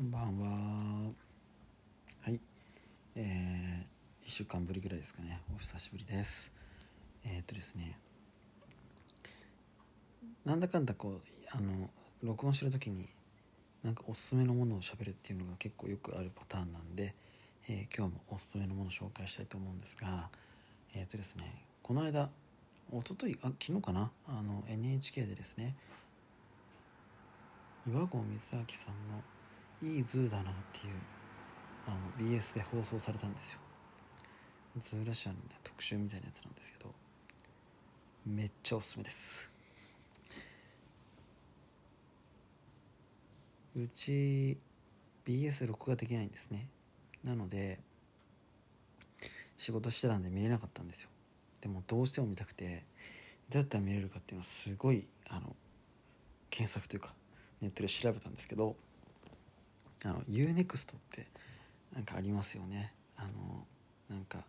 こんばんは。はい。えー、1週間ぶりぐらいですかね。お久しぶりです。えーっとですね。なんだかんだこう、あの、録音してる時に、なんかおすすめのものを喋るっていうのが結構よくあるパターンなんで、えー今日もおすすめのものを紹介したいと思うんですが、えーっとですね、この間、一昨日あ昨日かな？あの NHK でですね岩合光明さんの「いいズーだな」っていうあの BS で放送されたんですよ。ズーラシアの、ね、特集みたいなやつなんですけどめっちゃおすすめです。うち BS 録画できないんですね。なので仕事してたんで見れなかったんですよ。でもどうしても見たくてどうやったら見れるかっていうのをすごいあの検索というかネットで調べたんですけどあの UNEXT ってなんかありますよね。あのなんか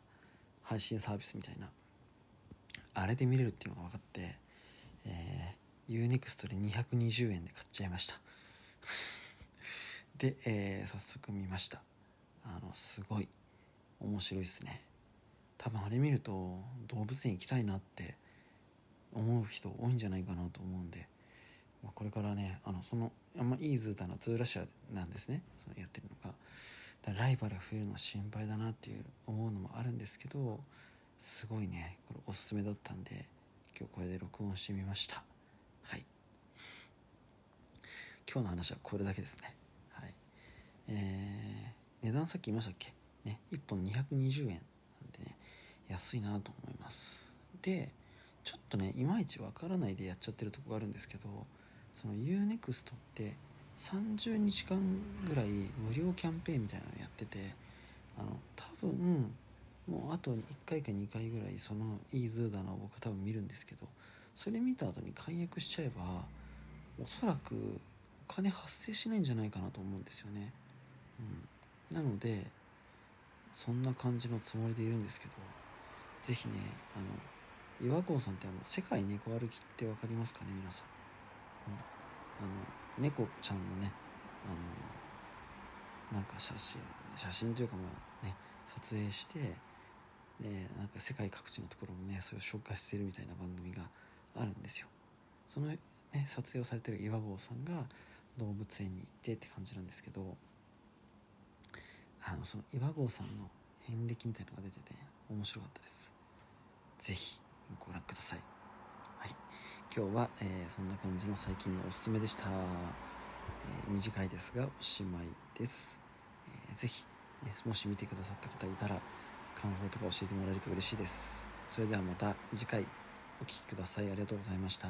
配信サービスみたいな。あれで見れるっていうのが分かって、えー、UNEXT で220円で買っちゃいました。で、えー早速見ました。あのすごい。面白いですね。多分あれ見ると動物園行きたいなって思う人多いんじゃないかなと思うんで、これからねあのそのあんまいいズータのズーラシアなんですね。そのやってるのが。だかライバル増えるの心配だなっていう思うのもあるんですけどすごいねこれおすすめだったんで今日これで録音してみました。はい。今日の話はこれだけですね。はい。えー、値段さっき言いましたっけ？ね1本220円なんでね安いなと思います。でちょっとねいまいちわからないでやっちゃってるとこがあるんですけどその UNEXT って30日間ぐらい無料キャンペーンみたいなのやっててあの多分もうあと1回か2回ぐらいそのイーズーダの僕は多分見るんですけどそれ見た後に解約しちゃえばおそらくお金発生しないんじゃないかなと思うんですよね。うん、なのでそんな感じのつもりでいるんですけど是非ねあの岩合さんってあの「世界猫歩き」って分かりますかね皆さん。あの猫ちゃんのねあのなんか写真写真というかまあね撮影してでなんか世界各地のところもねそれを紹介してるみたいな番組があるんですよ。そのね撮影をされてる岩合さんが動物園に行ってって感じなんですけどあのその岩合さんの遍歴みたいのが出てて面白かったです。ぜひご覧くださ。い、今日は、えーそんな感じの最近のおすすめでした。えー短いですがおしまいです。えーぜひ、ね、もし見てくださった方いたら感想とか教えてもらえると嬉しいです。それではまた次回お聴きください。ありがとうございました。